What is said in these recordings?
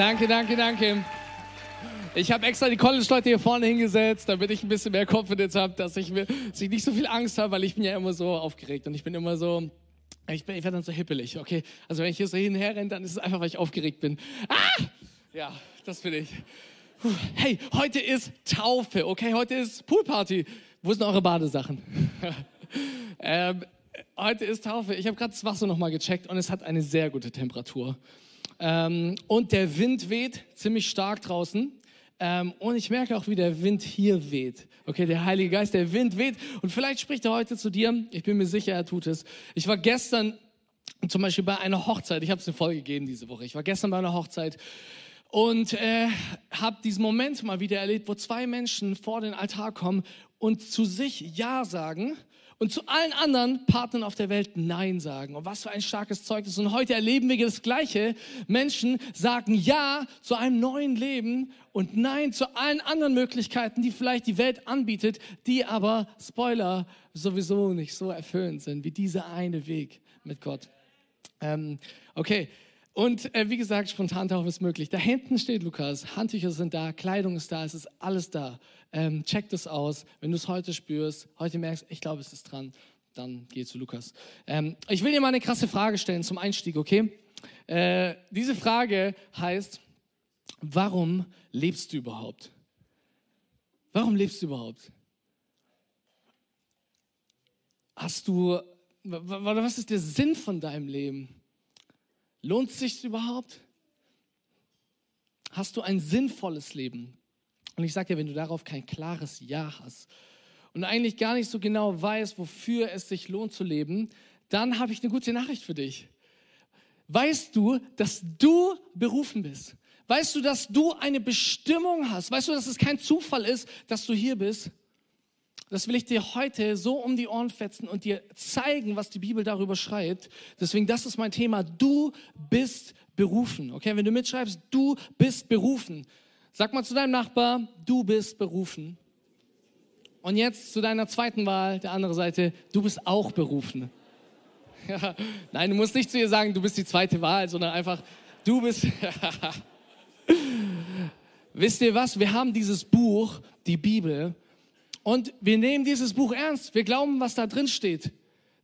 Danke, danke, danke. Ich habe extra die College-Leute hier vorne hingesetzt, damit ich ein bisschen mehr Confidence habe, dass ich, dass ich nicht so viel Angst habe, weil ich bin ja immer so aufgeregt und ich bin immer so, ich, ich werde dann so hippelig, okay? Also wenn ich hier so hin und her renne, dann ist es einfach, weil ich aufgeregt bin. Ah! Ja, das bin ich. Hey, heute ist Taufe, okay? Heute ist Poolparty. Wo sind eure Badesachen? ähm, heute ist Taufe. Ich habe gerade das Wasser nochmal gecheckt und es hat eine sehr gute Temperatur. Ähm, und der Wind weht ziemlich stark draußen. Ähm, und ich merke auch, wie der Wind hier weht. Okay, der Heilige Geist, der Wind weht. Und vielleicht spricht er heute zu dir. Ich bin mir sicher, er tut es. Ich war gestern zum Beispiel bei einer Hochzeit. Ich habe es eine Folge gegeben diese Woche. Ich war gestern bei einer Hochzeit und äh, habe diesen Moment mal wieder erlebt, wo zwei Menschen vor den Altar kommen und zu sich Ja sagen und zu allen anderen Partnern auf der Welt Nein sagen. Und was für ein starkes Zeugnis. Und heute erleben wir das Gleiche. Menschen sagen Ja zu einem neuen Leben und Nein zu allen anderen Möglichkeiten, die vielleicht die Welt anbietet, die aber, Spoiler, sowieso nicht so erfüllend sind wie dieser eine Weg mit Gott. Ähm, okay. Und äh, wie gesagt, Spontantaufe ist möglich. Da hinten steht Lukas, Handtücher sind da, Kleidung ist da, es ist alles da. Ähm, check das aus. Wenn du es heute spürst, heute merkst, ich glaube, es ist dran, dann geh zu Lukas. Ähm, ich will dir mal eine krasse Frage stellen zum Einstieg, okay? Äh, diese Frage heißt, warum lebst du überhaupt? Warum lebst du überhaupt? Hast du, was ist der Sinn von deinem Leben? Lohnt es sich überhaupt? Hast du ein sinnvolles Leben? Und ich sage dir, wenn du darauf kein klares Ja hast und eigentlich gar nicht so genau weißt, wofür es sich lohnt zu leben, dann habe ich eine gute Nachricht für dich. Weißt du, dass du berufen bist? Weißt du, dass du eine Bestimmung hast? Weißt du, dass es kein Zufall ist, dass du hier bist? Das will ich dir heute so um die Ohren fetzen und dir zeigen, was die Bibel darüber schreibt. Deswegen, das ist mein Thema. Du bist berufen. Okay, wenn du mitschreibst, du bist berufen. Sag mal zu deinem Nachbar, du bist berufen. Und jetzt zu deiner zweiten Wahl, der andere Seite, du bist auch berufen. Nein, du musst nicht zu ihr sagen, du bist die zweite Wahl, sondern einfach, du bist. Wisst ihr was? Wir haben dieses Buch, die Bibel, und wir nehmen dieses Buch ernst. Wir glauben, was da drin steht.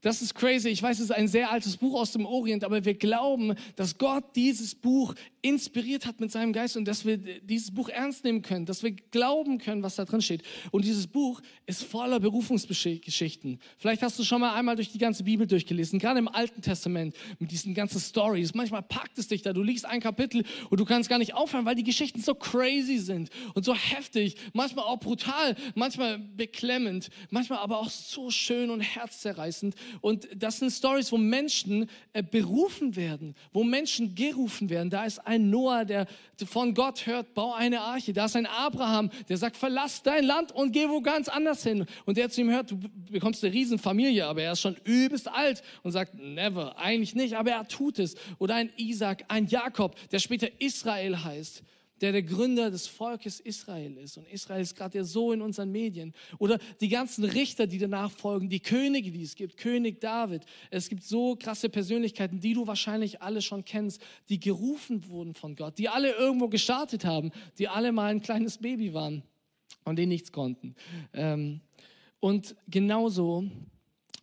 Das ist crazy. Ich weiß, es ist ein sehr altes Buch aus dem Orient, aber wir glauben, dass Gott dieses Buch inspiriert hat mit seinem Geist und dass wir dieses Buch ernst nehmen können, dass wir glauben können, was da drin steht. Und dieses Buch ist voller Berufungsgeschichten. Vielleicht hast du schon mal einmal durch die ganze Bibel durchgelesen, gerade im Alten Testament mit diesen ganzen Stories. Manchmal packt es dich da, du liest ein Kapitel und du kannst gar nicht aufhören, weil die Geschichten so crazy sind und so heftig, manchmal auch brutal, manchmal beklemmend, manchmal aber auch so schön und herzzerreißend. Und das sind Stories, wo Menschen äh, berufen werden, wo Menschen gerufen werden. Da ist ein Noah, der von Gott hört, bau eine Arche. Da ist ein Abraham, der sagt, verlass dein Land und geh wo ganz anders hin. Und der zu ihm hört, du bekommst eine Riesenfamilie, aber er ist schon übelst alt und sagt, never, eigentlich nicht, aber er tut es. Oder ein Isaac, ein Jakob, der später Israel heißt der der Gründer des Volkes Israel ist. Und Israel ist gerade ja so in unseren Medien. Oder die ganzen Richter, die danach folgen, die Könige, die es gibt, König David. Es gibt so krasse Persönlichkeiten, die du wahrscheinlich alle schon kennst, die gerufen wurden von Gott, die alle irgendwo gestartet haben, die alle mal ein kleines Baby waren und die nichts konnten. Ähm, und genauso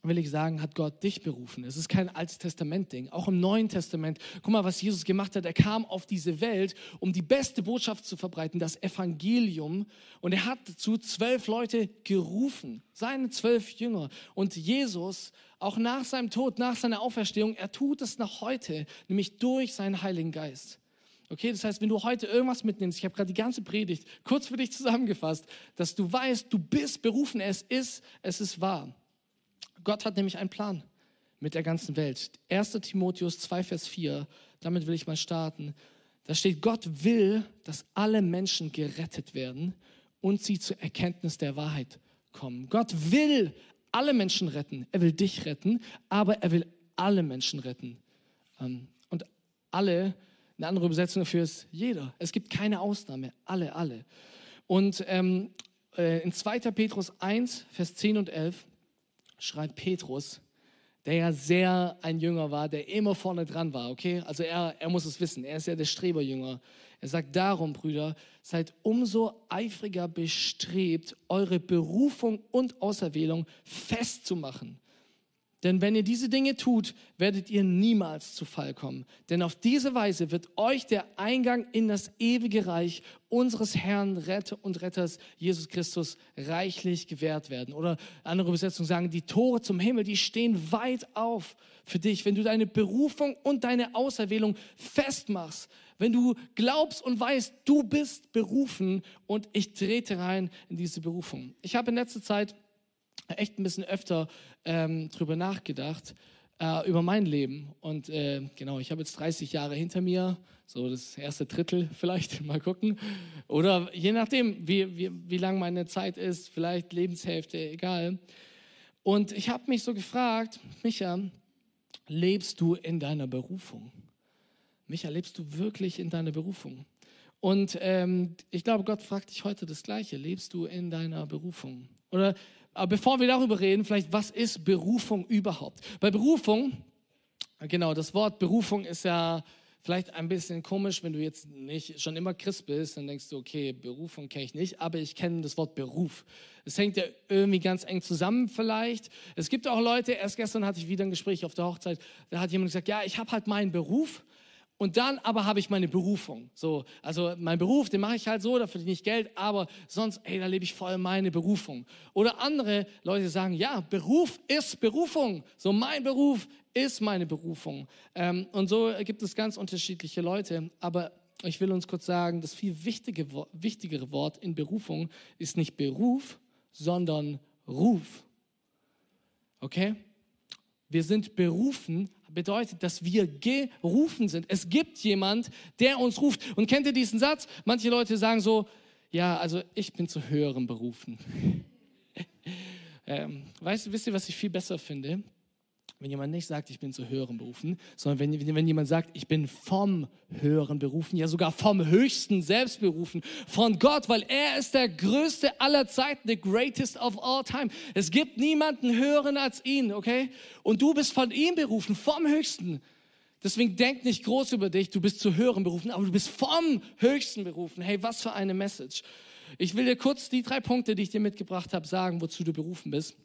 will ich sagen, hat Gott dich berufen. Es ist kein Altes Testament-Ding. Auch im Neuen Testament. Guck mal, was Jesus gemacht hat. Er kam auf diese Welt, um die beste Botschaft zu verbreiten, das Evangelium. Und er hat dazu zwölf Leute gerufen, seine zwölf Jünger. Und Jesus, auch nach seinem Tod, nach seiner Auferstehung, er tut es noch heute, nämlich durch seinen Heiligen Geist. Okay, das heißt, wenn du heute irgendwas mitnimmst, ich habe gerade die ganze Predigt kurz für dich zusammengefasst, dass du weißt, du bist berufen, es ist, es ist wahr. Gott hat nämlich einen Plan mit der ganzen Welt. 1. Timotheus 2, Vers 4, damit will ich mal starten. Da steht, Gott will, dass alle Menschen gerettet werden und sie zur Erkenntnis der Wahrheit kommen. Gott will alle Menschen retten. Er will dich retten, aber er will alle Menschen retten. Ähm, und alle, eine andere Übersetzung dafür ist jeder. Es gibt keine Ausnahme. Alle, alle. Und ähm, äh, in 2. Petrus 1, Vers 10 und 11 schreibt Petrus, der ja sehr ein Jünger war, der immer vorne dran war, okay? Also er, er muss es wissen, er ist ja der Streberjünger. Er sagt darum, Brüder, seid umso eifriger bestrebt, eure Berufung und Auserwählung festzumachen. Denn wenn ihr diese Dinge tut, werdet ihr niemals zu Fall kommen. Denn auf diese Weise wird euch der Eingang in das ewige Reich unseres Herrn Retter und Retters Jesus Christus reichlich gewährt werden. Oder andere Übersetzungen sagen, die Tore zum Himmel, die stehen weit auf für dich, wenn du deine Berufung und deine Auserwählung festmachst. Wenn du glaubst und weißt, du bist berufen und ich trete rein in diese Berufung. Ich habe in letzter Zeit echt ein bisschen öfter ähm, drüber nachgedacht, äh, über mein Leben. Und äh, genau, ich habe jetzt 30 Jahre hinter mir, so das erste Drittel vielleicht, mal gucken. Oder je nachdem, wie, wie, wie lang meine Zeit ist, vielleicht Lebenshälfte, egal. Und ich habe mich so gefragt, Micha, lebst du in deiner Berufung? Micha, lebst du wirklich in deiner Berufung? Und ähm, ich glaube, Gott fragt dich heute das Gleiche. Lebst du in deiner Berufung? Oder aber bevor wir darüber reden, vielleicht, was ist Berufung überhaupt? Bei Berufung, genau, das Wort Berufung ist ja vielleicht ein bisschen komisch, wenn du jetzt nicht schon immer Christ bist, dann denkst du, okay, Berufung kenne ich nicht, aber ich kenne das Wort Beruf. Es hängt ja irgendwie ganz eng zusammen vielleicht. Es gibt auch Leute, erst gestern hatte ich wieder ein Gespräch auf der Hochzeit, da hat jemand gesagt, ja, ich habe halt meinen Beruf und dann aber habe ich meine Berufung. So, also mein Beruf, den mache ich halt so, da verdiene ich Geld, aber sonst, ey, da lebe ich voll meine Berufung. Oder andere Leute sagen, ja, Beruf ist Berufung. So, mein Beruf ist meine Berufung. Ähm, und so gibt es ganz unterschiedliche Leute. Aber ich will uns kurz sagen, das viel wichtige, wichtigere Wort in Berufung ist nicht Beruf, sondern Ruf. Okay? Wir sind berufen, bedeutet, dass wir gerufen sind. Es gibt jemand, der uns ruft. Und kennt ihr diesen Satz? Manche Leute sagen so, ja, also ich bin zu höherem berufen. ähm, weißt wisst ihr, was ich viel besser finde? Wenn jemand nicht sagt, ich bin zu höheren berufen, sondern wenn, wenn jemand sagt, ich bin vom höheren berufen, ja sogar vom höchsten selbst berufen, von Gott, weil er ist der größte aller Zeiten, the greatest of all time. Es gibt niemanden höheren als ihn, okay? Und du bist von ihm berufen, vom höchsten. Deswegen denk nicht groß über dich, du bist zu höheren berufen, aber du bist vom höchsten berufen. Hey, was für eine Message. Ich will dir kurz die drei Punkte, die ich dir mitgebracht habe, sagen, wozu du berufen bist.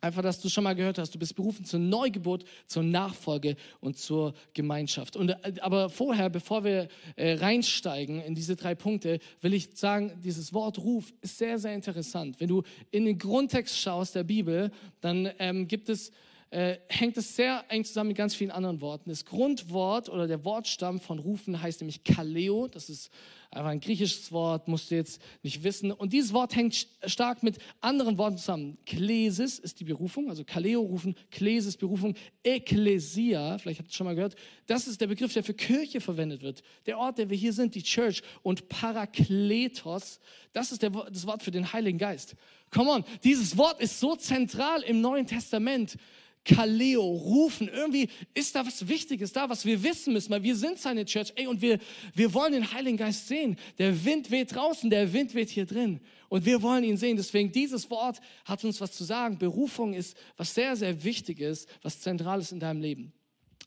Einfach, dass du schon mal gehört hast, du bist berufen zur Neugeburt, zur Nachfolge und zur Gemeinschaft. Und, äh, aber vorher, bevor wir äh, reinsteigen in diese drei Punkte, will ich sagen, dieses Wort Ruf ist sehr, sehr interessant. Wenn du in den Grundtext schaust der Bibel, dann ähm, gibt es äh, hängt es sehr eng zusammen mit ganz vielen anderen Worten. Das Grundwort oder der Wortstamm von rufen heißt nämlich Kaleo. Das ist einfach ein griechisches Wort, musst du jetzt nicht wissen. Und dieses Wort hängt stark mit anderen Worten zusammen. Klesis ist die Berufung, also Kaleo rufen, Klesis Berufung, Ekklesia, vielleicht habt ihr schon mal gehört, das ist der Begriff, der für Kirche verwendet wird. Der Ort, der wir hier sind, die Church. Und Parakletos, das ist der, das Wort für den Heiligen Geist. Come on, dieses Wort ist so zentral im Neuen Testament. Kaleo, rufen. Irgendwie ist da was Wichtiges da, was wir wissen müssen, weil wir sind seine Church. Ey, und wir, wir wollen den Heiligen Geist sehen. Der Wind weht draußen, der Wind weht hier drin. Und wir wollen ihn sehen. Deswegen, dieses Wort hat uns was zu sagen. Berufung ist was sehr, sehr Wichtiges, was zentral ist in deinem Leben.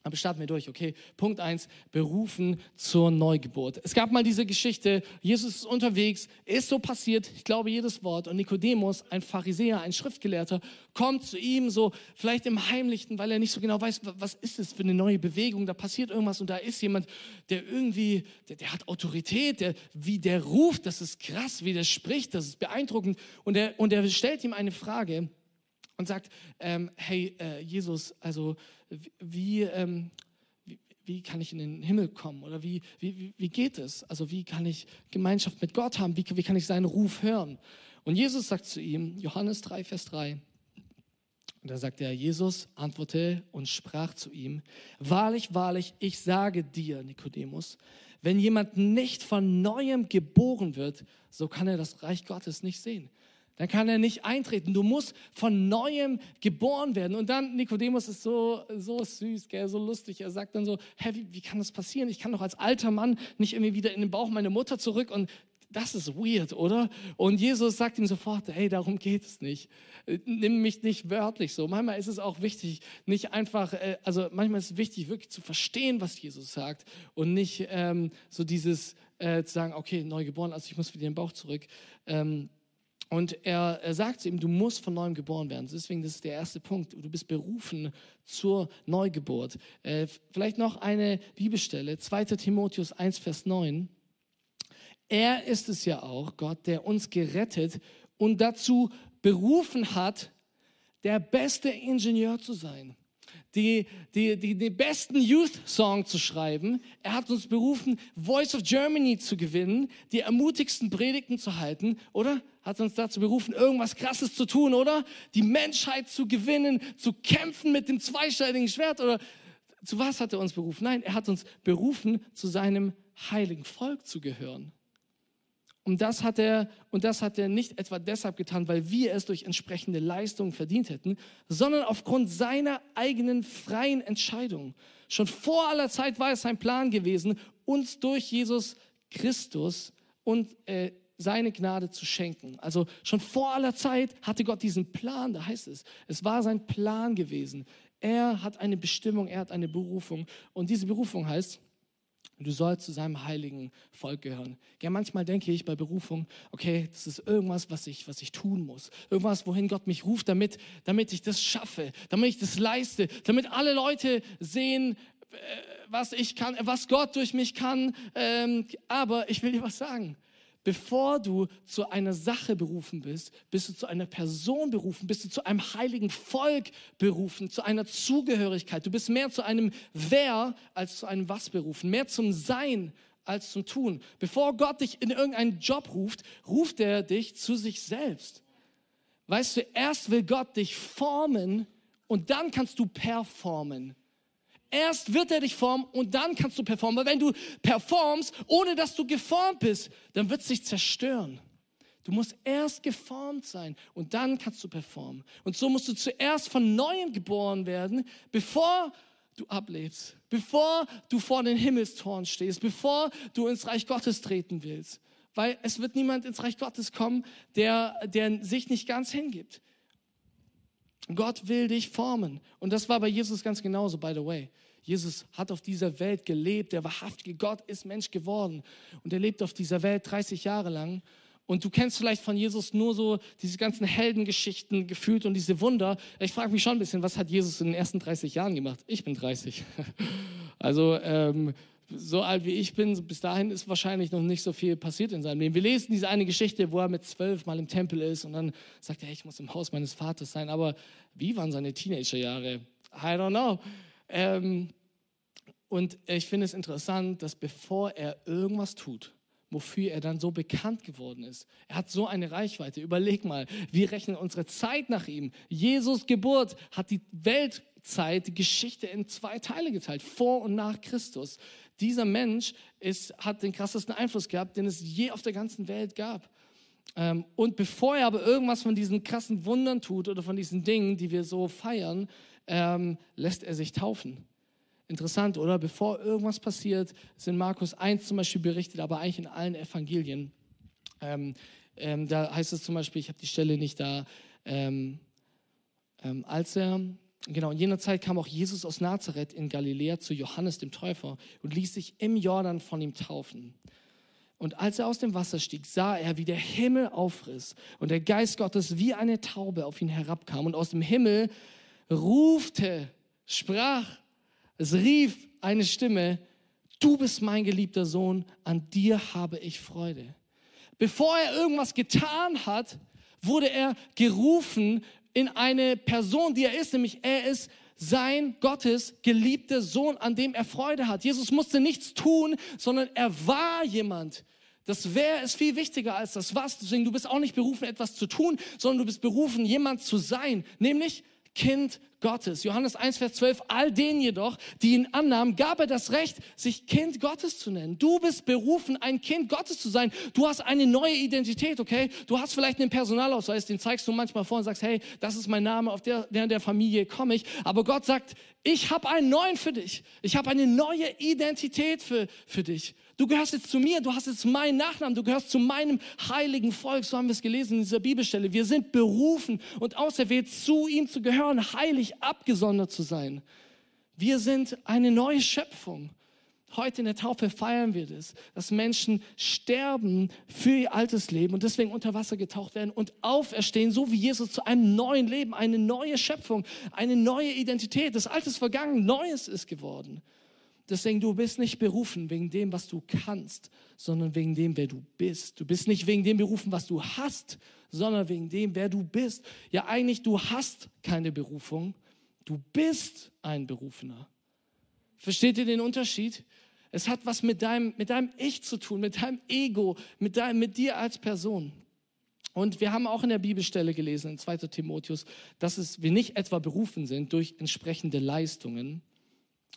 Aber starten wir durch, okay? Punkt eins: berufen zur Neugeburt. Es gab mal diese Geschichte, Jesus ist unterwegs, ist so passiert, ich glaube jedes Wort, und Nikodemus, ein Pharisäer, ein Schriftgelehrter, kommt zu ihm so, vielleicht im Heimlichen, weil er nicht so genau weiß, was ist es für eine neue Bewegung, da passiert irgendwas und da ist jemand, der irgendwie, der, der hat Autorität, der, wie der ruft, das ist krass, wie der spricht, das ist beeindruckend. Und er, und er stellt ihm eine Frage, und sagt, ähm, hey äh, Jesus, also wie, ähm, wie, wie, kann ich in den Himmel kommen oder wie, wie, wie geht es? Also wie kann ich Gemeinschaft mit Gott haben? Wie, wie kann ich seinen Ruf hören? Und Jesus sagt zu ihm, Johannes 3, Vers 3, und da sagt er, Jesus antwortete und sprach zu ihm, wahrlich, wahrlich, ich sage dir, Nikodemus, wenn jemand nicht von neuem geboren wird, so kann er das Reich Gottes nicht sehen dann kann er nicht eintreten. Du musst von neuem geboren werden. Und dann, Nikodemus ist so, so süß, gell, so lustig. Er sagt dann so, hä, wie, wie kann das passieren? Ich kann doch als alter Mann nicht irgendwie wieder in den Bauch meiner Mutter zurück. Und das ist weird, oder? Und Jesus sagt ihm sofort, hey, darum geht es nicht. Nimm mich nicht wörtlich so. Manchmal ist es auch wichtig, nicht einfach, äh, also manchmal ist es wichtig, wirklich zu verstehen, was Jesus sagt und nicht ähm, so dieses äh, zu sagen, okay, neu geboren, also ich muss wieder den Bauch zurück. Ähm, und er, er sagt zu ihm, du musst von neuem geboren werden. Deswegen, das ist der erste Punkt. Du bist berufen zur Neugeburt. Äh, vielleicht noch eine Bibelstelle, 2. Timotheus 1, Vers 9. Er ist es ja auch, Gott, der uns gerettet und dazu berufen hat, der beste Ingenieur zu sein die, die, die, die besten Youth-Song zu schreiben. Er hat uns berufen, Voice of Germany zu gewinnen, die ermutigsten Predigten zu halten, oder? Hat uns dazu berufen, irgendwas Krasses zu tun, oder? Die Menschheit zu gewinnen, zu kämpfen mit dem zweischneidigen Schwert, oder? Zu was hat er uns berufen? Nein, er hat uns berufen, zu seinem heiligen Volk zu gehören. Und das hat er, und das hat er nicht etwa deshalb getan, weil wir es durch entsprechende Leistungen verdient hätten, sondern aufgrund seiner eigenen freien Entscheidung. Schon vor aller Zeit war es sein Plan gewesen, uns durch Jesus Christus und äh, seine Gnade zu schenken. Also schon vor aller Zeit hatte Gott diesen Plan, da heißt es, es war sein Plan gewesen. Er hat eine Bestimmung, er hat eine Berufung. Und diese Berufung heißt, Du sollst zu seinem heiligen Volk gehören. Ja, manchmal denke ich bei Berufung, okay, das ist irgendwas, was ich, was ich tun muss. Irgendwas, wohin Gott mich ruft, damit, damit ich das schaffe, damit ich das leiste, damit alle Leute sehen, äh, was ich kann, was Gott durch mich kann. Ähm, aber ich will dir was sagen. Bevor du zu einer Sache berufen bist, bist du zu einer Person berufen, bist du zu einem heiligen Volk berufen, zu einer Zugehörigkeit. Du bist mehr zu einem Wer als zu einem Was berufen, mehr zum Sein als zum Tun. Bevor Gott dich in irgendeinen Job ruft, ruft er dich zu sich selbst. Weißt du, erst will Gott dich formen und dann kannst du performen. Erst wird er dich formen und dann kannst du performen. Weil wenn du performst, ohne dass du geformt bist, dann wird es sich zerstören. Du musst erst geformt sein und dann kannst du performen. Und so musst du zuerst von neuem geboren werden, bevor du ablebst, bevor du vor den Himmelstoren stehst, bevor du ins Reich Gottes treten willst. Weil es wird niemand ins Reich Gottes kommen, der, der sich nicht ganz hingibt. Gott will dich formen. Und das war bei Jesus ganz genauso, by the way. Jesus hat auf dieser Welt gelebt, der wahrhaftige Gott ist Mensch geworden und er lebt auf dieser Welt 30 Jahre lang. Und du kennst vielleicht von Jesus nur so diese ganzen Heldengeschichten gefühlt und diese Wunder. Ich frage mich schon ein bisschen, was hat Jesus in den ersten 30 Jahren gemacht? Ich bin 30. Also ähm, so alt wie ich bin, bis dahin ist wahrscheinlich noch nicht so viel passiert in seinem Leben. Wir lesen diese eine Geschichte, wo er mit zwölf mal im Tempel ist und dann sagt er, ich muss im Haus meines Vaters sein. Aber wie waren seine Teenagerjahre? I don't know. Ähm, und ich finde es interessant, dass bevor er irgendwas tut, wofür er dann so bekannt geworden ist. Er hat so eine Reichweite. Überleg mal, wir rechnen unsere Zeit nach ihm. Jesus Geburt hat die Weltzeit, die Geschichte in zwei Teile geteilt, vor und nach Christus. Dieser Mensch ist, hat den krassesten Einfluss gehabt, den es je auf der ganzen Welt gab. Ähm, und bevor er aber irgendwas von diesen krassen Wundern tut oder von diesen Dingen, die wir so feiern, ähm, lässt er sich taufen. Interessant, oder? Bevor irgendwas passiert, in Markus 1 zum Beispiel berichtet, aber eigentlich in allen Evangelien. Ähm, ähm, da heißt es zum Beispiel, ich habe die Stelle nicht da, ähm, ähm, als er, genau, in jener Zeit kam auch Jesus aus Nazareth in Galiläa zu Johannes dem Täufer und ließ sich im Jordan von ihm taufen. Und als er aus dem Wasser stieg, sah er, wie der Himmel aufriss und der Geist Gottes wie eine Taube auf ihn herabkam und aus dem Himmel rufte, sprach, es rief eine Stimme, du bist mein geliebter Sohn, an dir habe ich Freude. Bevor er irgendwas getan hat, wurde er gerufen in eine Person, die er ist, nämlich er ist sein Gottes geliebter Sohn, an dem er Freude hat. Jesus musste nichts tun, sondern er war jemand. Das Wer ist viel wichtiger als das Was. Deswegen, du bist auch nicht berufen, etwas zu tun, sondern du bist berufen, jemand zu sein, nämlich Kind Gottes. Johannes 1, Vers 12, all denen jedoch, die ihn annahmen, gab er das Recht, sich Kind Gottes zu nennen. Du bist berufen, ein Kind Gottes zu sein. Du hast eine neue Identität, okay? Du hast vielleicht einen Personalausweis, den zeigst du manchmal vor und sagst, hey, das ist mein Name, auf der, der, der Familie komme ich. Aber Gott sagt, ich habe einen neuen für dich. Ich habe eine neue Identität für, für dich. Du gehörst jetzt zu mir, du hast jetzt meinen Nachnamen, du gehörst zu meinem heiligen Volk. So haben wir es gelesen in dieser Bibelstelle. Wir sind berufen und auserwählt, zu ihm zu gehören, heilig abgesondert zu sein. Wir sind eine neue Schöpfung. Heute in der Taufe feiern wir das, dass Menschen sterben für ihr altes Leben und deswegen unter Wasser getaucht werden und auferstehen, so wie Jesus zu einem neuen Leben, eine neue Schöpfung, eine neue Identität. Das Alte ist vergangen, Neues ist geworden. Deswegen, du bist nicht berufen wegen dem, was du kannst, sondern wegen dem, wer du bist. Du bist nicht wegen dem berufen, was du hast, sondern wegen dem, wer du bist. Ja, eigentlich, du hast keine Berufung. Du bist ein Berufener. Versteht ihr den Unterschied? Es hat was mit deinem, mit deinem Ich zu tun, mit deinem Ego, mit, deinem, mit dir als Person. Und wir haben auch in der Bibelstelle gelesen, in 2. Timotheus, dass es, wir nicht etwa berufen sind durch entsprechende Leistungen,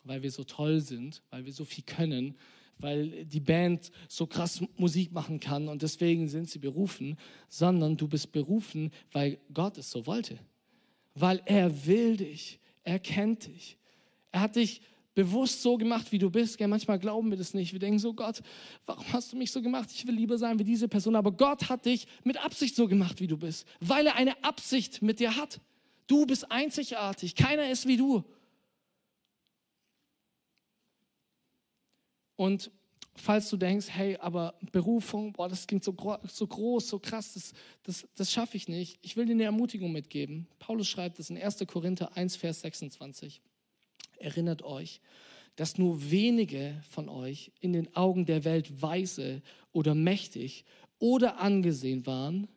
weil wir so toll sind, weil wir so viel können, weil die Band so krass Musik machen kann und deswegen sind sie berufen, sondern du bist berufen, weil Gott es so wollte. Weil er will dich, er kennt dich. Er hat dich bewusst so gemacht, wie du bist. Ja, manchmal glauben wir das nicht. Wir denken so, Gott, warum hast du mich so gemacht? Ich will lieber sein wie diese Person. Aber Gott hat dich mit Absicht so gemacht, wie du bist, weil er eine Absicht mit dir hat. Du bist einzigartig. Keiner ist wie du. Und falls du denkst, hey, aber Berufung, boah, das klingt so, gro so groß, so krass, das, das, das schaffe ich nicht. Ich will dir eine Ermutigung mitgeben. Paulus schreibt es in 1. Korinther 1, Vers 26. Erinnert euch, dass nur wenige von euch in den Augen der Welt weise oder mächtig oder angesehen waren,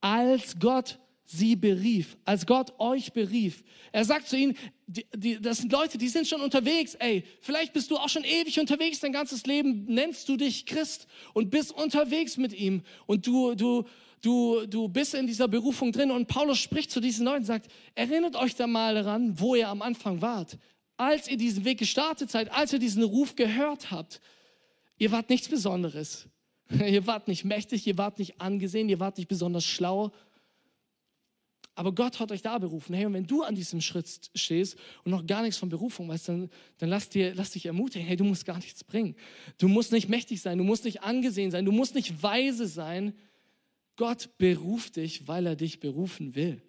als Gott sie berief, als Gott euch berief. Er sagt zu ihnen, die, die, das sind Leute, die sind schon unterwegs. Ey, vielleicht bist du auch schon ewig unterwegs, dein ganzes Leben nennst du dich Christ und bist unterwegs mit ihm. Und du, du, du, du bist in dieser Berufung drin. Und Paulus spricht zu diesen Leuten und sagt, erinnert euch da mal daran, wo ihr am Anfang wart. Als ihr diesen Weg gestartet seid, als ihr diesen Ruf gehört habt. Ihr wart nichts Besonderes. Ihr wart nicht mächtig, ihr wart nicht angesehen, ihr wart nicht besonders schlau, aber Gott hat euch da berufen. Hey, und wenn du an diesem Schritt stehst und noch gar nichts von Berufung weißt, dann, dann lass, dir, lass dich ermutigen. Hey, du musst gar nichts bringen. Du musst nicht mächtig sein, du musst nicht angesehen sein, du musst nicht weise sein. Gott beruft dich, weil er dich berufen will.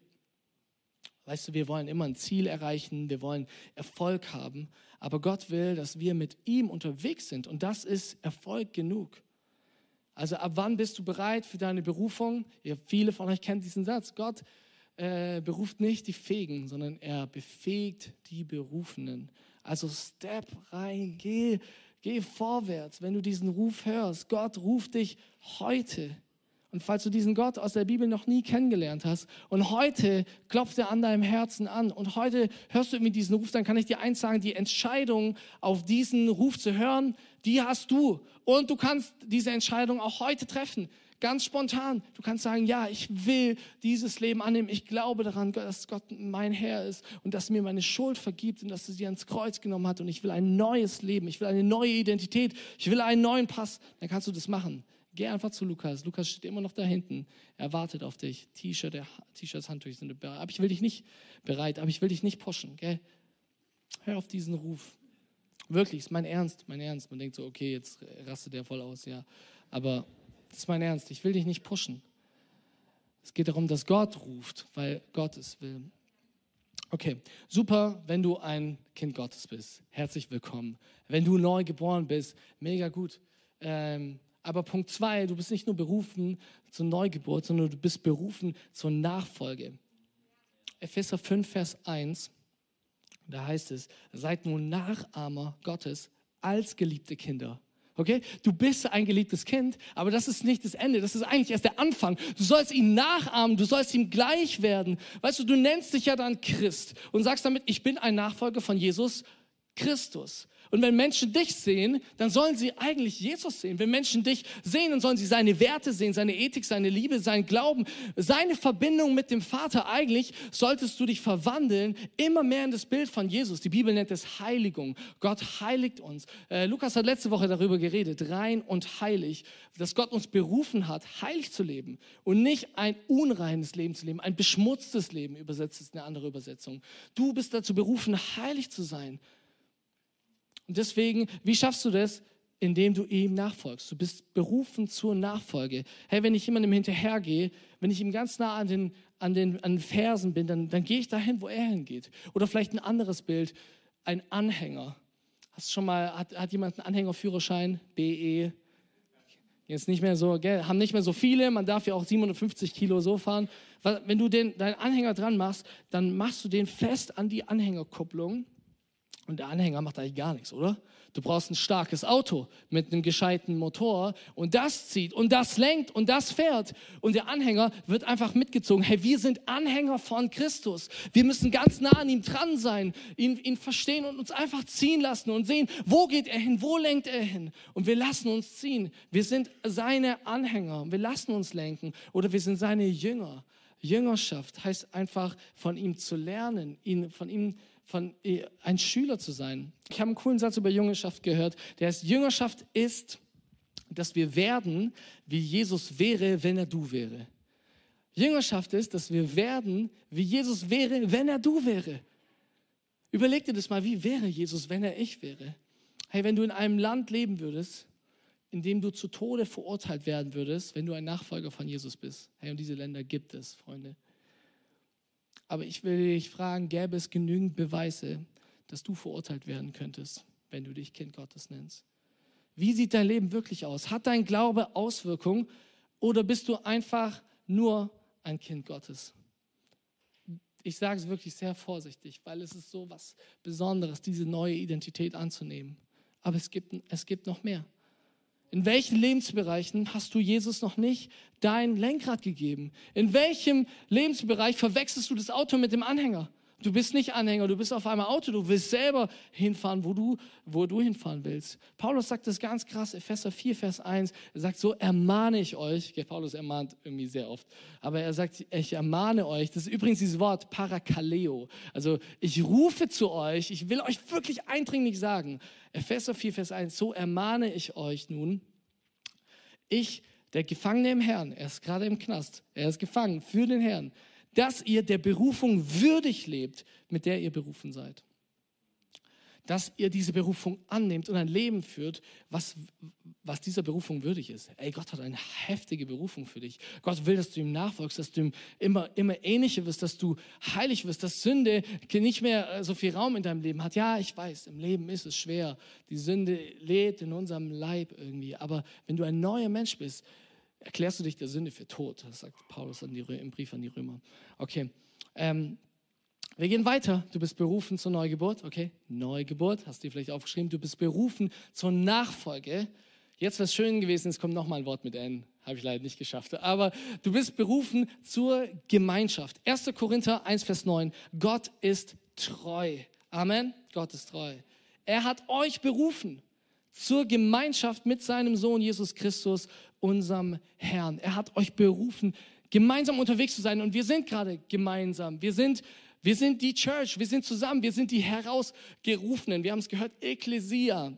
Weißt du, wir wollen immer ein Ziel erreichen, wir wollen Erfolg haben, aber Gott will, dass wir mit ihm unterwegs sind und das ist Erfolg genug. Also ab wann bist du bereit für deine Berufung? Ja, viele von euch kennen diesen Satz. Gott äh, beruft nicht die Fähigen, sondern er befähigt die Berufenen. Also step rein, geh, geh vorwärts, wenn du diesen Ruf hörst. Gott ruft dich heute. Und falls du diesen Gott aus der Bibel noch nie kennengelernt hast und heute klopft er an deinem Herzen an und heute hörst du irgendwie diesen Ruf, dann kann ich dir eins sagen, die Entscheidung auf diesen Ruf zu hören, die hast du. Und du kannst diese Entscheidung auch heute treffen. Ganz spontan. Du kannst sagen, ja, ich will dieses Leben annehmen. Ich glaube daran, dass Gott mein Herr ist und dass mir meine Schuld vergibt und dass er sie ans Kreuz genommen hat und ich will ein neues Leben. Ich will eine neue Identität. Ich will einen neuen Pass. Dann kannst du das machen. Geh einfach zu Lukas. Lukas steht immer noch da hinten. Er wartet auf dich. T-Shirt, T-Shirts, Handtücher sind bereit. Aber ich will dich nicht bereit, aber ich will dich nicht pushen. Gell? Hör auf diesen Ruf. Wirklich, ist mein Ernst, mein Ernst. Man denkt so, okay, jetzt rastet der voll aus, ja. Aber das ist mein Ernst. Ich will dich nicht pushen. Es geht darum, dass Gott ruft, weil Gott es will. Okay, super, wenn du ein Kind Gottes bist. Herzlich willkommen. Wenn du neu geboren bist, mega gut. Ähm, aber Punkt zwei, du bist nicht nur berufen zur Neugeburt, sondern du bist berufen zur Nachfolge. Epheser 5, Vers 1, da heißt es, seid nun Nachahmer Gottes als geliebte Kinder Okay? Du bist ein geliebtes Kind, aber das ist nicht das Ende. Das ist eigentlich erst der Anfang. Du sollst ihn nachahmen, du sollst ihm gleich werden. Weißt du, du nennst dich ja dann Christ und sagst damit, ich bin ein Nachfolger von Jesus Christus. Und wenn Menschen dich sehen, dann sollen sie eigentlich Jesus sehen. Wenn Menschen dich sehen, dann sollen sie seine Werte sehen, seine Ethik, seine Liebe, sein Glauben, seine Verbindung mit dem Vater. Eigentlich solltest du dich verwandeln immer mehr in das Bild von Jesus. Die Bibel nennt es Heiligung. Gott heiligt uns. Äh, Lukas hat letzte Woche darüber geredet, rein und heilig, dass Gott uns berufen hat, heilig zu leben und nicht ein unreines Leben zu leben, ein beschmutztes Leben, übersetzt ist eine andere Übersetzung. Du bist dazu berufen, heilig zu sein. Und deswegen, wie schaffst du das? indem du ihm nachfolgst. Du bist berufen zur Nachfolge. Hey, wenn ich jemandem hinterhergehe, wenn ich ihm ganz nah an den, an den, an den Fersen bin, dann, dann gehe ich dahin, wo er hingeht. Oder vielleicht ein anderes Bild, ein Anhänger. Hast schon mal, hat, hat jemand einen Anhängerführerschein? BE? Jetzt nicht mehr so, gell, haben nicht mehr so viele, man darf ja auch 750 Kilo so fahren. Wenn du den, deinen Anhänger dran machst, dann machst du den fest an die Anhängerkupplung und der Anhänger macht eigentlich gar nichts, oder? Du brauchst ein starkes Auto mit einem gescheiten Motor und das zieht und das lenkt und das fährt und der Anhänger wird einfach mitgezogen. Hey, wir sind Anhänger von Christus. Wir müssen ganz nah an ihm dran sein, ihn, ihn verstehen und uns einfach ziehen lassen und sehen, wo geht er hin, wo lenkt er hin und wir lassen uns ziehen. Wir sind seine Anhänger, wir lassen uns lenken oder wir sind seine Jünger. Jüngerschaft heißt einfach von ihm zu lernen, ihn von ihm zu von äh, ein Schüler zu sein. Ich habe einen coolen Satz über Jüngerschaft gehört, der heißt, Jüngerschaft ist, dass wir werden, wie Jesus wäre, wenn er du wäre. Jüngerschaft ist, dass wir werden, wie Jesus wäre, wenn er du wäre. Überleg dir das mal, wie wäre Jesus, wenn er ich wäre? Hey, wenn du in einem Land leben würdest, in dem du zu Tode verurteilt werden würdest, wenn du ein Nachfolger von Jesus bist. Hey, und diese Länder gibt es, Freunde. Aber ich will dich fragen, gäbe es genügend Beweise, dass du verurteilt werden könntest, wenn du dich Kind Gottes nennst? Wie sieht dein Leben wirklich aus? Hat dein Glaube Auswirkungen oder bist du einfach nur ein Kind Gottes? Ich sage es wirklich sehr vorsichtig, weil es ist so was Besonderes, diese neue Identität anzunehmen. Aber es gibt, es gibt noch mehr. In welchen Lebensbereichen hast du Jesus noch nicht dein Lenkrad gegeben? In welchem Lebensbereich verwechselst du das Auto mit dem Anhänger? Du bist nicht Anhänger, du bist auf einmal Auto, du willst selber hinfahren, wo du, wo du hinfahren willst. Paulus sagt das ganz krass, Epheser 4, Vers 1. Er sagt, so ermahne ich euch. Paulus ermahnt irgendwie sehr oft. Aber er sagt, ich ermahne euch. Das ist übrigens dieses Wort Parakaleo. Also ich rufe zu euch, ich will euch wirklich eindringlich sagen. Epheser 4, Vers 1. So ermahne ich euch nun. Ich, der Gefangene im Herrn, er ist gerade im Knast, er ist gefangen für den Herrn dass ihr der Berufung würdig lebt, mit der ihr berufen seid. Dass ihr diese Berufung annehmt und ein Leben führt, was, was dieser Berufung würdig ist. Ey, Gott hat eine heftige Berufung für dich. Gott will, dass du ihm nachfolgst, dass du ihm immer, immer ähnlicher wirst, dass du heilig wirst, dass Sünde nicht mehr äh, so viel Raum in deinem Leben hat. Ja, ich weiß, im Leben ist es schwer. Die Sünde lebt in unserem Leib irgendwie. Aber wenn du ein neuer Mensch bist, erklärst du dich der Sünde für tot. Sagt Paulus die, im Brief an die Römer. Okay. Ähm, wir gehen weiter. Du bist berufen zur Neugeburt. Okay. Neugeburt, hast du dir vielleicht aufgeschrieben. Du bist berufen zur Nachfolge. Jetzt wäre es schön gewesen, es kommt nochmal ein Wort mit N. Habe ich leider nicht geschafft. Aber du bist berufen zur Gemeinschaft. 1. Korinther 1, Vers 9. Gott ist treu. Amen. Gott ist treu. Er hat euch berufen zur Gemeinschaft mit seinem Sohn Jesus Christus unserem Herrn. Er hat euch berufen, gemeinsam unterwegs zu sein. Und wir sind gerade gemeinsam. Wir sind, wir sind die Church. Wir sind zusammen. Wir sind die Herausgerufenen. Wir haben es gehört, Ekklesia.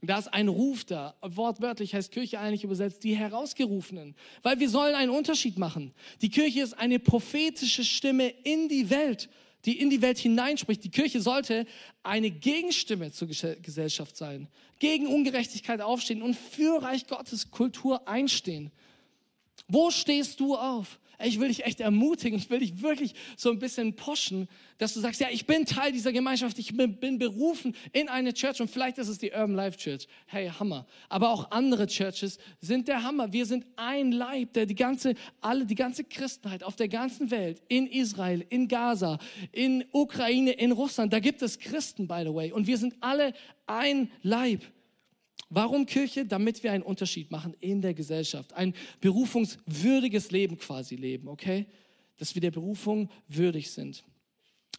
Da ist ein Ruf da. Wortwörtlich heißt Kirche eigentlich übersetzt die Herausgerufenen. Weil wir sollen einen Unterschied machen. Die Kirche ist eine prophetische Stimme in die Welt die in die Welt hineinspricht. Die Kirche sollte eine Gegenstimme zur Gesellschaft sein, gegen Ungerechtigkeit aufstehen und für Reich Gottes Kultur einstehen. Wo stehst du auf? Ich will dich echt ermutigen, ich will dich wirklich so ein bisschen pushen, dass du sagst, ja, ich bin Teil dieser Gemeinschaft, ich bin, bin berufen in eine Church und vielleicht ist es die Urban Life Church. Hey, Hammer. Aber auch andere Churches sind der Hammer. Wir sind ein Leib, der die ganze, alle, die ganze Christenheit auf der ganzen Welt, in Israel, in Gaza, in Ukraine, in Russland, da gibt es Christen, by the way. Und wir sind alle ein Leib. Warum Kirche? Damit wir einen Unterschied machen in der Gesellschaft. Ein berufungswürdiges Leben quasi leben, okay? Dass wir der Berufung würdig sind.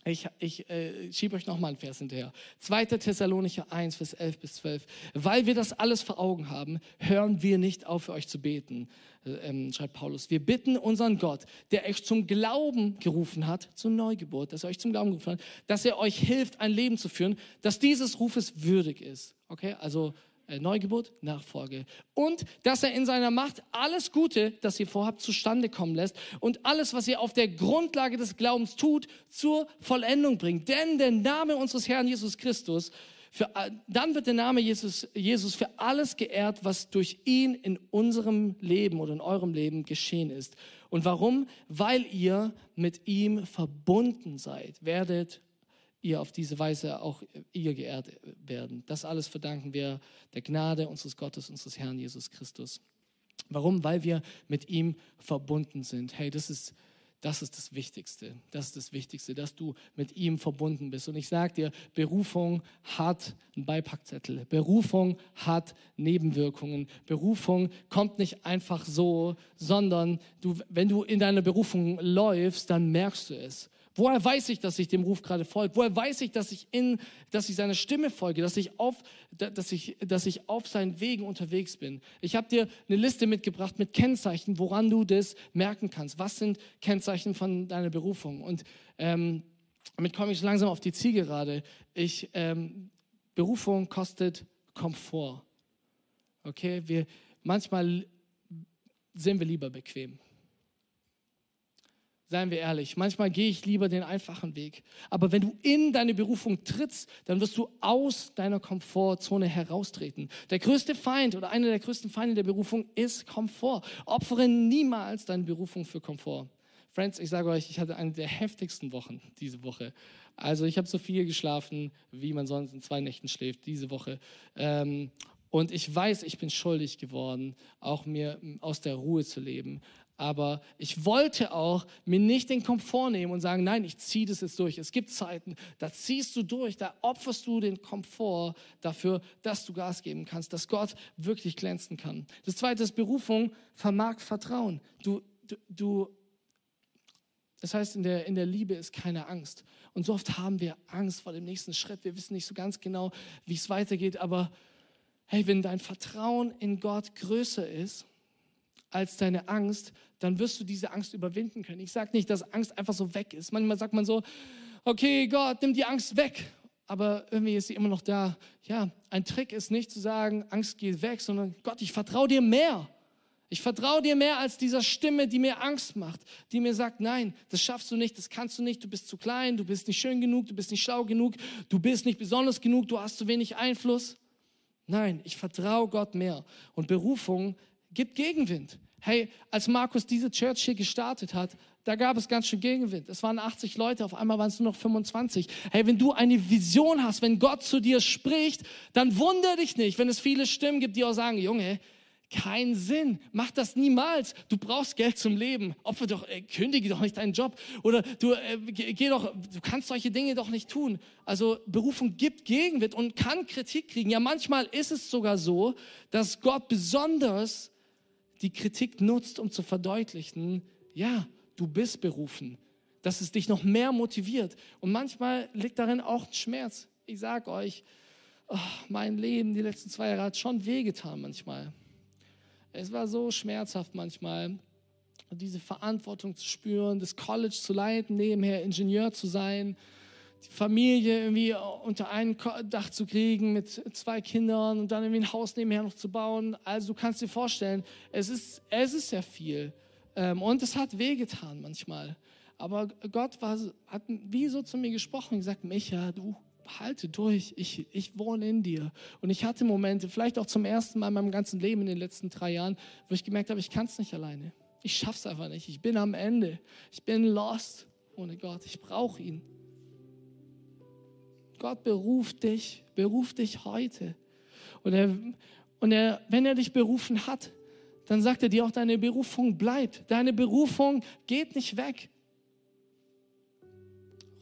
Ich, ich äh, schiebe euch nochmal einen Vers hinterher. 2. Thessalonicher 1, Vers 11 bis 12. Weil wir das alles vor Augen haben, hören wir nicht auf, für euch zu beten, äh, ähm, schreibt Paulus. Wir bitten unseren Gott, der euch zum Glauben gerufen hat, zur Neugeburt, dass er euch zum Glauben gerufen hat, dass er euch hilft, ein Leben zu führen, das dieses Rufes würdig ist. Okay, also Neugeburt, Nachfolge. Und dass er in seiner Macht alles Gute, das ihr vorhabt, zustande kommen lässt und alles, was ihr auf der Grundlage des Glaubens tut, zur Vollendung bringt. Denn der Name unseres Herrn Jesus Christus Für, dann wird der Name Jesus, Jesus für alles geehrt, was durch ihn in unserem Leben oder in eurem Leben geschehen ist. Und warum? Weil ihr mit ihm verbunden seid, werdet ihr auf diese Weise auch ihr geehrt werden. Das alles verdanken wir der Gnade unseres Gottes, unseres Herrn Jesus Christus. Warum? Weil wir mit ihm verbunden sind. Hey, das ist das ist das Wichtigste. Das ist das Wichtigste, dass du mit ihm verbunden bist. Und ich sage dir, Berufung hat einen Beipackzettel. Berufung hat Nebenwirkungen. Berufung kommt nicht einfach so, sondern du, wenn du in deiner Berufung läufst, dann merkst du es. Woher weiß ich, dass ich dem Ruf gerade folge? Woher weiß ich, dass ich in, dass ich seiner Stimme folge, dass ich auf, dass ich, dass ich auf seinen Wegen unterwegs bin? Ich habe dir eine Liste mitgebracht mit Kennzeichen, woran du das merken kannst. Was sind Kennzeichen von deiner Berufung? Und ähm, damit komme ich so langsam auf die Zielgerade. Ich, ähm, Berufung kostet Komfort. Okay, wir manchmal sind wir lieber bequem. Seien wir ehrlich, manchmal gehe ich lieber den einfachen Weg. Aber wenn du in deine Berufung trittst, dann wirst du aus deiner Komfortzone heraustreten. Der größte Feind oder einer der größten Feinde der Berufung ist Komfort. Opfere niemals deine Berufung für Komfort. Friends, ich sage euch, ich hatte eine der heftigsten Wochen diese Woche. Also ich habe so viel geschlafen, wie man sonst in zwei Nächten schläft, diese Woche. Ähm, und ich weiß, ich bin schuldig geworden, auch mir aus der Ruhe zu leben aber ich wollte auch mir nicht den Komfort nehmen und sagen, nein, ich ziehe das jetzt durch. Es gibt Zeiten, da ziehst du durch, da opferst du den Komfort dafür, dass du Gas geben kannst, dass Gott wirklich glänzen kann. Das zweite ist Berufung, vermag Vertrauen. Du, du, du das heißt, in der, in der Liebe ist keine Angst. Und so oft haben wir Angst vor dem nächsten Schritt. Wir wissen nicht so ganz genau, wie es weitergeht, aber hey, wenn dein Vertrauen in Gott größer ist, als deine Angst, dann wirst du diese Angst überwinden können. Ich sage nicht, dass Angst einfach so weg ist. Manchmal sagt man so, okay, Gott, nimm die Angst weg. Aber irgendwie ist sie immer noch da. Ja, ein Trick ist nicht zu sagen, Angst geht weg, sondern Gott, ich vertraue dir mehr. Ich vertraue dir mehr als dieser Stimme, die mir Angst macht, die mir sagt, nein, das schaffst du nicht, das kannst du nicht, du bist zu klein, du bist nicht schön genug, du bist nicht schlau genug, du bist nicht besonders genug, du hast zu wenig Einfluss. Nein, ich vertraue Gott mehr. Und Berufung gibt Gegenwind. Hey, als Markus diese Church hier gestartet hat, da gab es ganz schön Gegenwind. Es waren 80 Leute, auf einmal waren es nur noch 25. Hey, wenn du eine Vision hast, wenn Gott zu dir spricht, dann wundere dich nicht, wenn es viele Stimmen gibt, die auch sagen, Junge, kein Sinn. Mach das niemals. Du brauchst Geld zum Leben. Opfer doch, äh, kündige doch nicht deinen Job. Oder du, äh, geh doch, du kannst solche Dinge doch nicht tun. Also Berufung gibt Gegenwind und kann Kritik kriegen. Ja, manchmal ist es sogar so, dass Gott besonders die Kritik nutzt, um zu verdeutlichen, ja, du bist berufen, dass es dich noch mehr motiviert. Und manchmal liegt darin auch ein Schmerz. Ich sage euch, oh, mein Leben die letzten zwei Jahre hat schon wehgetan manchmal. Es war so schmerzhaft manchmal, diese Verantwortung zu spüren, das College zu leiten, nebenher Ingenieur zu sein, die Familie irgendwie unter ein Dach zu kriegen mit zwei Kindern und dann irgendwie ein Haus nebenher noch zu bauen. Also du kannst dir vorstellen, es ist, es ist sehr viel. Ähm, und es hat wehgetan manchmal. Aber Gott war, hat wie so zu mir gesprochen und gesagt, Micha, du halte durch, ich, ich wohne in dir. Und ich hatte Momente, vielleicht auch zum ersten Mal in meinem ganzen Leben in den letzten drei Jahren, wo ich gemerkt habe, ich kann es nicht alleine. Ich schaff's einfach nicht. Ich bin am Ende. Ich bin lost ohne Gott. Ich brauche ihn. Gott beruft dich, beruft dich heute. Und, er, und er, wenn er dich berufen hat, dann sagt er dir auch, deine Berufung bleibt. Deine Berufung geht nicht weg.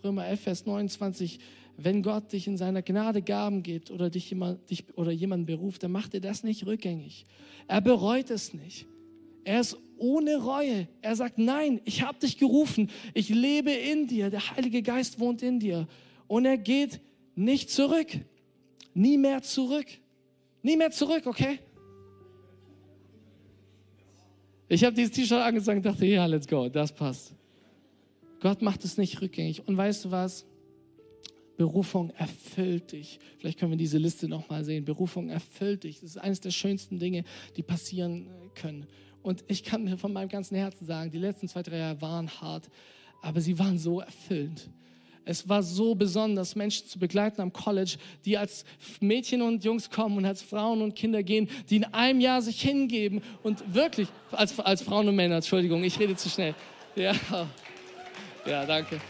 Römer 11, Vers 29, wenn Gott dich in seiner Gnade Gaben gibt oder dich jemand, dich, oder jemand beruft, dann macht er das nicht rückgängig. Er bereut es nicht. Er ist ohne Reue. Er sagt, nein, ich habe dich gerufen. Ich lebe in dir. Der Heilige Geist wohnt in dir. Und er geht nicht zurück. Nie mehr zurück. Nie mehr zurück, okay? Ich habe dieses T-Shirt angezogen und dachte, ja, let's go, das passt. Gott macht es nicht rückgängig. Und weißt du was? Berufung erfüllt dich. Vielleicht können wir diese Liste nochmal sehen. Berufung erfüllt dich. Das ist eines der schönsten Dinge, die passieren können. Und ich kann mir von meinem ganzen Herzen sagen, die letzten zwei, drei Jahre waren hart, aber sie waren so erfüllend Es war so besonders, Menschen zu begleiten am College, die als Mädchen und Jungs kommen und als Frauen und Kinder gehen, die in einem Jahr sich hingeben und wirklich, als, als Frauen und Männer, Entschuldigung, ich rede zu schnell. Ja, ja, danke.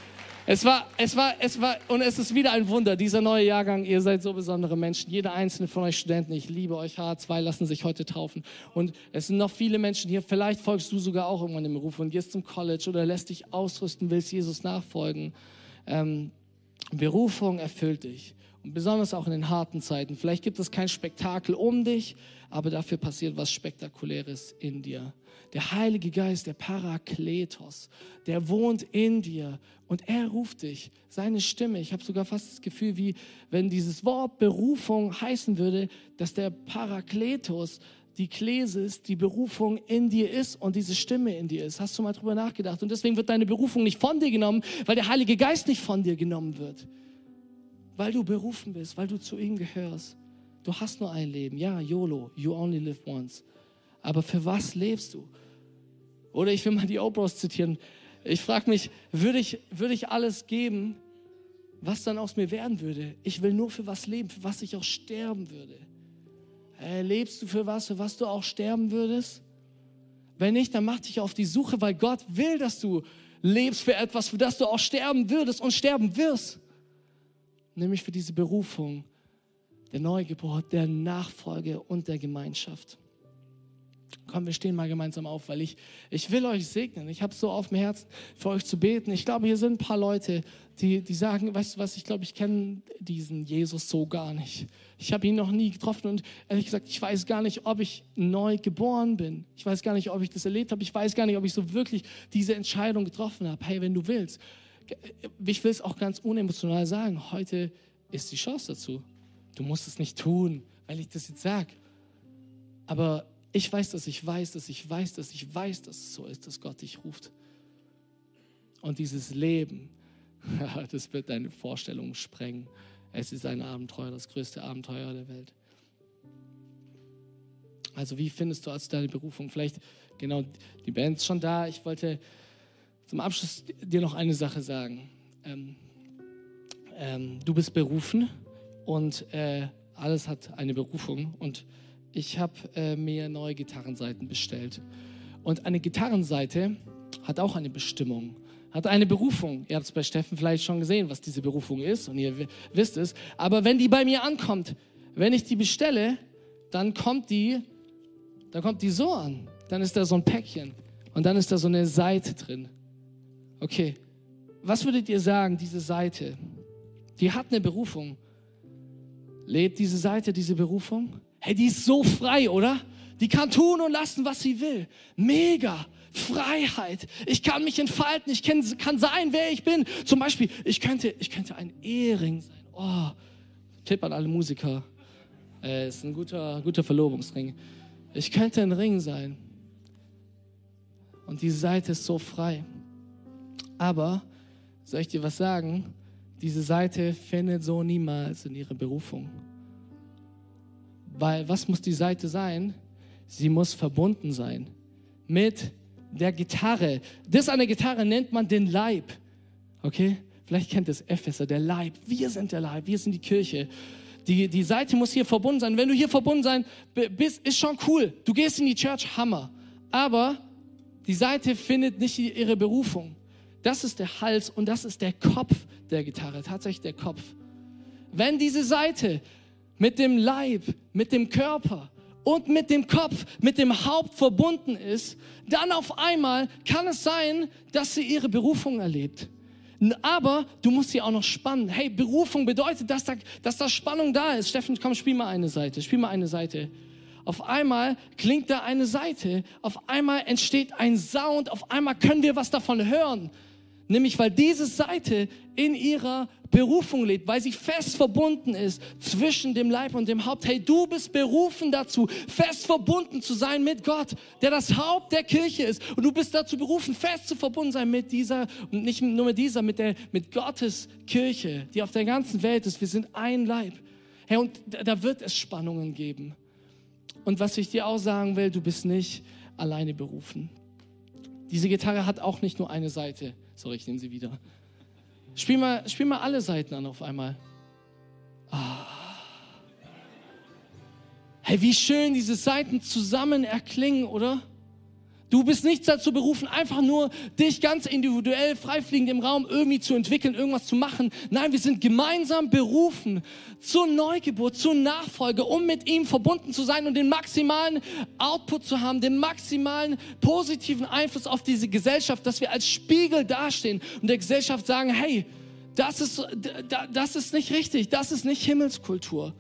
Es war, es war, es war, und es ist wieder ein Wunder, dieser neue Jahrgang, ihr seid so besondere Menschen. Jeder einzelne von euch Studenten, ich liebe euch, H2 lassen sich heute taufen. Und es sind noch viele Menschen hier, vielleicht folgst du sogar auch irgendwann dem Beruf und gehst zum College oder lässt dich ausrüsten, willst Jesus nachfolgen. Ähm, Berufung erfüllt dich. Und besonders auch in den harten Zeiten. Vielleicht gibt es kein Spektakel um dich, aber dafür passiert was Spektakuläres in dir. Der Heilige Geist, der Parakletos, der wohnt in dir und er ruft dich. Seine Stimme. Ich habe sogar fast das Gefühl, wie wenn dieses Wort Berufung heißen würde, dass der Parakletos, die Klesis, die Berufung in dir ist und diese Stimme in dir ist. Hast du mal drüber nachgedacht? Und deswegen wird deine Berufung nicht von dir genommen, weil der Heilige Geist nicht von dir genommen wird. Weil du berufen bist, weil du zu ihm gehörst. Du hast nur ein Leben. Ja, YOLO, you only live once. Aber für was lebst du? Oder ich will mal die Oprahs zitieren. Ich frage mich, würde ich, würde ich alles geben, was dann aus mir werden würde? Ich will nur für was leben, für was ich auch sterben würde. Hey, lebst du für was, für was du auch sterben würdest? Wenn nicht, dann mach dich auf die Suche, weil Gott will, dass du lebst für etwas, für das du auch sterben würdest und sterben wirst. Nämlich für diese Berufung, der Neugeburt, der Nachfolge und der Gemeinschaft. Komm, wir stehen mal gemeinsam auf, weil ich, ich will euch segnen. Ich habe so auf dem Herzen, für euch zu beten. Ich glaube, hier sind ein paar Leute, die, die sagen, weißt du was, ich glaube, ich kenne diesen Jesus so gar nicht. Ich habe ihn noch nie getroffen und ehrlich gesagt, ich weiß gar nicht, ob ich neu geboren bin. Ich weiß gar nicht, ob ich das erlebt habe. Ich weiß gar nicht, ob ich so wirklich diese Entscheidung getroffen habe. Hey, wenn du willst, ich will es auch ganz unemotional sagen, heute ist die Chance dazu. Du musst es nicht tun, weil ich das jetzt sage. Aber ich weiß, dass ich weiß, dass ich weiß, dass ich weiß, dass es so ist, dass Gott dich ruft. Und dieses Leben, das wird deine Vorstellung sprengen. Es ist ein Abenteuer, das größte Abenteuer der Welt. Also wie findest du also deine Berufung? Vielleicht, genau, die Band ist schon da. Ich wollte zum Abschluss dir noch eine Sache sagen. Ähm, ähm, du bist berufen und äh, alles hat eine Berufung. Und ich habe äh, mir neue Gitarrenseiten bestellt. Und eine Gitarrenseite hat auch eine Bestimmung, hat eine Berufung. Ihr habt es bei Steffen vielleicht schon gesehen, was diese Berufung ist und ihr wisst es. Aber wenn die bei mir ankommt, wenn ich die bestelle, dann kommt die, dann kommt die so an. Dann ist da so ein Päckchen und dann ist da so eine Seite drin. Okay, was würdet ihr sagen, diese Seite, die hat eine Berufung. Lebt diese Seite diese Berufung? Hey, die ist so frei, oder? Die kann tun und lassen, was sie will. Mega. Freiheit. Ich kann mich entfalten. Ich kann, kann sein, wer ich bin. Zum Beispiel, ich könnte, ich könnte ein Ehering sein. Oh, Tipp an alle Musiker. Äh, ist ein guter, guter Verlobungsring. Ich könnte ein Ring sein. Und die Seite ist so frei. Aber, soll ich dir was sagen? Diese Seite findet so niemals in ihre Berufung. Weil was muss die Seite sein? Sie muss verbunden sein mit der Gitarre. Das an der Gitarre nennt man den Leib. Okay? Vielleicht kennt es Epheser, der Leib. Wir sind der Leib, wir sind die Kirche. Die, die Seite muss hier verbunden sein. Wenn du hier verbunden sein bist, ist schon cool. Du gehst in die Church, Hammer. Aber die Seite findet nicht ihre Berufung. Das ist der Hals und das ist der Kopf der Gitarre, tatsächlich der Kopf. Wenn diese Seite mit dem Leib, mit dem Körper und mit dem Kopf, mit dem Haupt verbunden ist, dann auf einmal kann es sein, dass sie ihre Berufung erlebt. Aber du musst sie auch noch spannen. Hey, Berufung bedeutet, dass da, dass da Spannung da ist. Steffen, komm, spiel mal eine Seite. Spiel mal eine Seite. Auf einmal klingt da eine Seite. Auf einmal entsteht ein Sound. Auf einmal können wir was davon hören. Nämlich weil diese Seite in ihrer Berufung lebt, weil sie fest verbunden ist zwischen dem Leib und dem Haupt. Hey, du bist berufen dazu, fest verbunden zu sein mit Gott, der das Haupt der Kirche ist. Und du bist dazu berufen, fest zu verbunden sein mit dieser, und nicht nur mit dieser, mit der, mit Gottes Kirche, die auf der ganzen Welt ist. Wir sind ein Leib. Hey, und da wird es Spannungen geben. Und was ich dir auch sagen will, du bist nicht alleine berufen. Diese Gitarre hat auch nicht nur eine Seite. Sorry, ich nehme sie wieder. Spiel mal, spiel mal alle Seiten an auf einmal. Ah. Hey, wie schön diese Seiten zusammen erklingen, oder? Du bist nicht dazu berufen, einfach nur dich ganz individuell freifliegend im Raum irgendwie zu entwickeln, irgendwas zu machen. Nein, wir sind gemeinsam berufen zur Neugeburt, zur Nachfolge, um mit ihm verbunden zu sein und den maximalen Output zu haben, den maximalen positiven Einfluss auf diese Gesellschaft, dass wir als Spiegel dastehen und der Gesellschaft sagen, hey, das ist, das ist nicht richtig, das ist nicht Himmelskultur.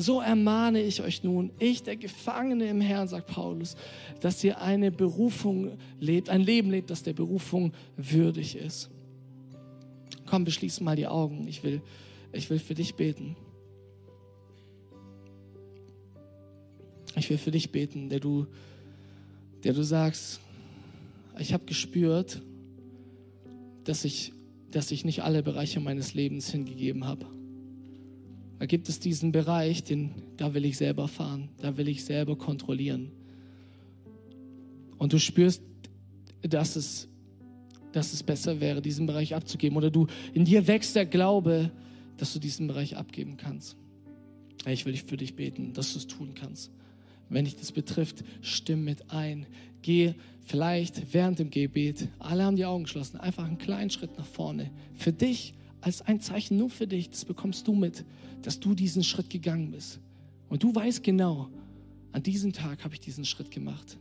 So ermahne ich euch nun, ich, der Gefangene im Herrn, sagt Paulus, dass ihr eine Berufung lebt, ein Leben lebt, das der Berufung würdig ist. Komm, wir schließen mal die Augen. Ich will, ich will für dich beten. Ich will für dich beten, der du, der du sagst, ich habe gespürt, dass ich, dass ich nicht alle Bereiche meines Lebens hingegeben habe. Da gibt es diesen Bereich, den, da will ich selber fahren, da will ich selber kontrollieren. Und du spürst, dass es, dass es besser wäre, diesen Bereich abzugeben. Oder du, in dir wächst der Glaube, dass du diesen Bereich abgeben kannst. Ich will für dich beten, dass du es tun kannst. Wenn dich das betrifft, stimm mit ein. Geh vielleicht während dem Gebet, alle haben die Augen geschlossen, einfach einen kleinen Schritt nach vorne. Für dich als ein Zeichen nur für dich, das bekommst du mit, dass du diesen Schritt gegangen bist. Und du weißt genau, an diesem Tag habe ich diesen Schritt gemacht.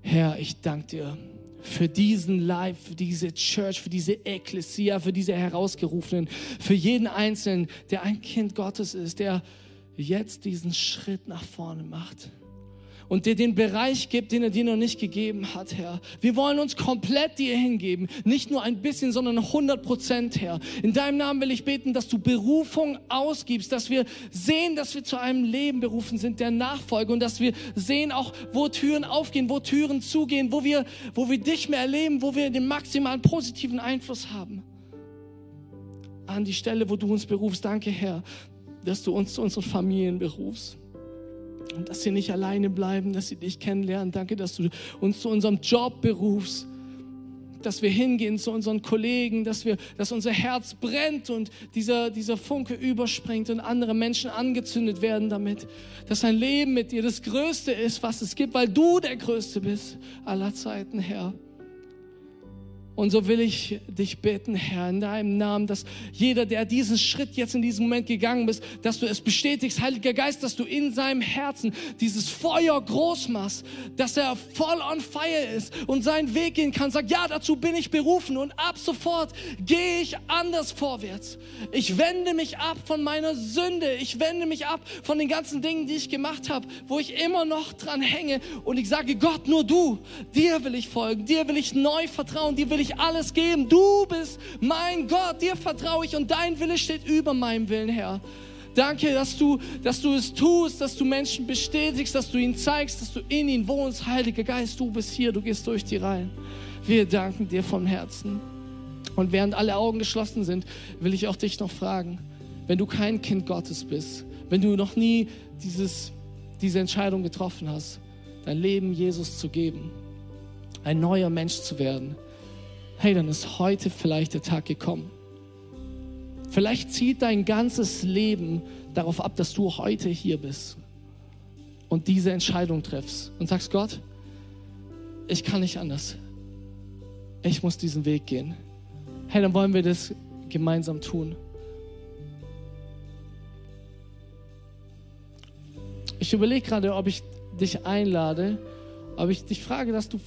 Herr, ich danke dir für diesen Live, für diese Church, für diese Ekklesia, für diese Herausgerufenen, für jeden Einzelnen, der ein Kind Gottes ist, der jetzt diesen Schritt nach vorne macht und dir den Bereich gibt, den er dir noch nicht gegeben hat, Herr. Wir wollen uns komplett dir hingeben, nicht nur ein bisschen, sondern 100 Prozent, Herr. In deinem Namen will ich beten, dass du Berufung ausgibst, dass wir sehen, dass wir zu einem Leben berufen sind, der Nachfolge und dass wir sehen auch, wo Türen aufgehen, wo Türen zugehen, wo wir, wo wir dich mehr erleben, wo wir den maximalen positiven Einfluss haben. An die Stelle, wo du uns berufst. Danke, Herr, dass du uns zu unseren Familien berufst. Und dass sie nicht alleine bleiben, dass sie dich kennenlernen. Danke, dass du uns zu unserem Job berufst, dass wir hingehen zu unseren Kollegen, dass, wir, dass unser Herz brennt und dieser, dieser Funke überspringt und andere Menschen angezündet werden damit. Dass ein Leben mit dir das Größte ist, was es gibt, weil du der Größte bist aller Zeiten, Herr. Und so will ich dich bitten, Herr, in deinem Namen, dass jeder, der diesen Schritt jetzt in diesem Moment gegangen ist, dass du es bestätigst, Heiliger Geist, dass du in seinem Herzen dieses Feuer groß machst, dass er voll on fire ist und seinen Weg gehen kann. Sag, ja, dazu bin ich berufen und ab sofort gehe ich anders vorwärts. Ich wende mich ab von meiner Sünde. Ich wende mich ab von den ganzen Dingen, die ich gemacht habe, wo ich immer noch dran hänge. Und ich sage, Gott, nur du, dir will ich folgen, dir will ich neu vertrauen, dir will ich ich alles geben. Du bist mein Gott, dir vertraue ich und dein Wille steht über meinem Willen, Herr. Danke, dass du, dass du es tust, dass du Menschen bestätigst, dass du ihnen zeigst, dass du in ihnen wohnst. Heiliger Geist, du bist hier, du gehst durch die Reihen. Wir danken dir vom Herzen. Und während alle Augen geschlossen sind, will ich auch dich noch fragen, wenn du kein Kind Gottes bist, wenn du noch nie dieses, diese Entscheidung getroffen hast, dein Leben Jesus zu geben, ein neuer Mensch zu werden, hey, dann ist heute vielleicht der Tag gekommen. Vielleicht zieht dein ganzes Leben darauf ab, dass du heute hier bist und diese Entscheidung triffst und sagst, Gott, ich kann nicht anders. Ich muss diesen Weg gehen. Hey, dann wollen wir das gemeinsam tun. Ich überlege gerade, ob ich dich einlade, ob ich dich frage, dass du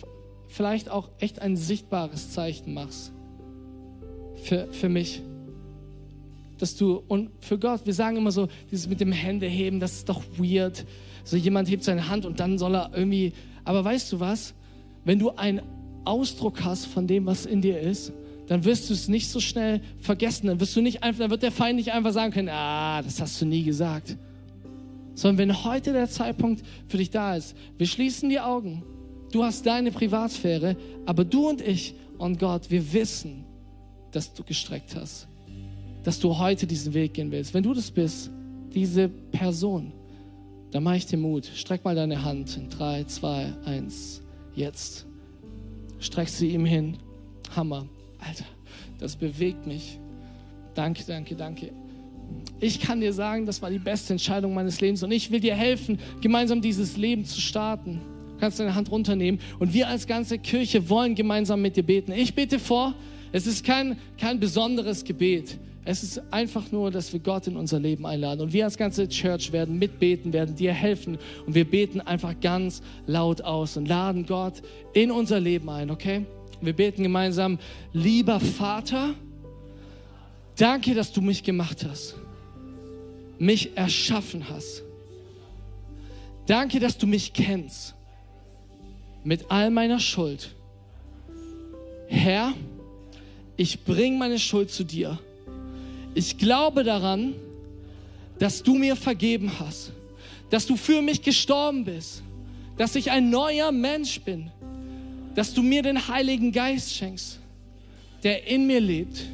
vielleicht auch echt ein sichtbares Zeichen machst für, für mich. Dass du, und für Gott, wir sagen immer so, dieses mit dem Hände heben, das ist doch weird. So jemand hebt seine Hand und dann soll er irgendwie, aber weißt du was? Wenn du einen Ausdruck hast von dem, was in dir ist, dann wirst du es nicht so schnell vergessen. Dann wirst du nicht einfach, dann wird der Feind nicht einfach sagen können, ah, das hast du nie gesagt. Sondern wenn heute der Zeitpunkt für dich da ist, wir schließen die Augen Du hast deine Privatsphäre, aber du und ich und Gott, wir wissen, dass du gestreckt hast, dass du heute diesen Weg gehen willst. Wenn du das bist, diese Person, dann mach ich dir Mut. Streck mal deine Hand in 3, 2, 1, jetzt. Streck sie ihm hin. Hammer. Alter, Das bewegt mich. Danke, danke, danke. Ich kann dir sagen, das war die beste Entscheidung meines Lebens und ich will dir helfen, gemeinsam dieses Leben zu starten. Kannst deine Hand runternehmen und wir als ganze Kirche wollen gemeinsam mit dir beten. Ich bete vor, es ist kein, kein besonderes Gebet. Es ist einfach nur, dass wir Gott in unser Leben einladen. Und wir als ganze Church werden mitbeten, werden dir helfen. Und wir beten einfach ganz laut aus und laden Gott in unser Leben ein, okay? Wir beten gemeinsam, lieber Vater, danke, dass du mich gemacht hast, mich erschaffen hast. Danke, dass du mich kennst mit all meiner Schuld. Herr, ich bringe meine Schuld zu dir ich glaube daran, dass du mir vergeben hast, dass du für mich gestorben bist, dass ich ein neuer Mensch bin, dass du mir den Heiligen Geist schenkst, der in mir lebt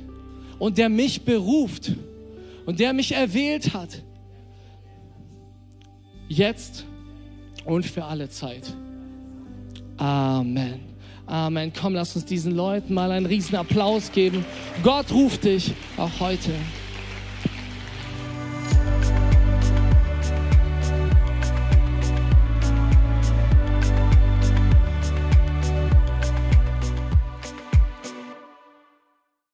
und der mich beruft und der mich erwählt hat, jetzt und für alle Zeit. Amen. Amen. Komm, lass uns diesen Leuten mal einen riesen Applaus geben. Gott ruft dich auch heute.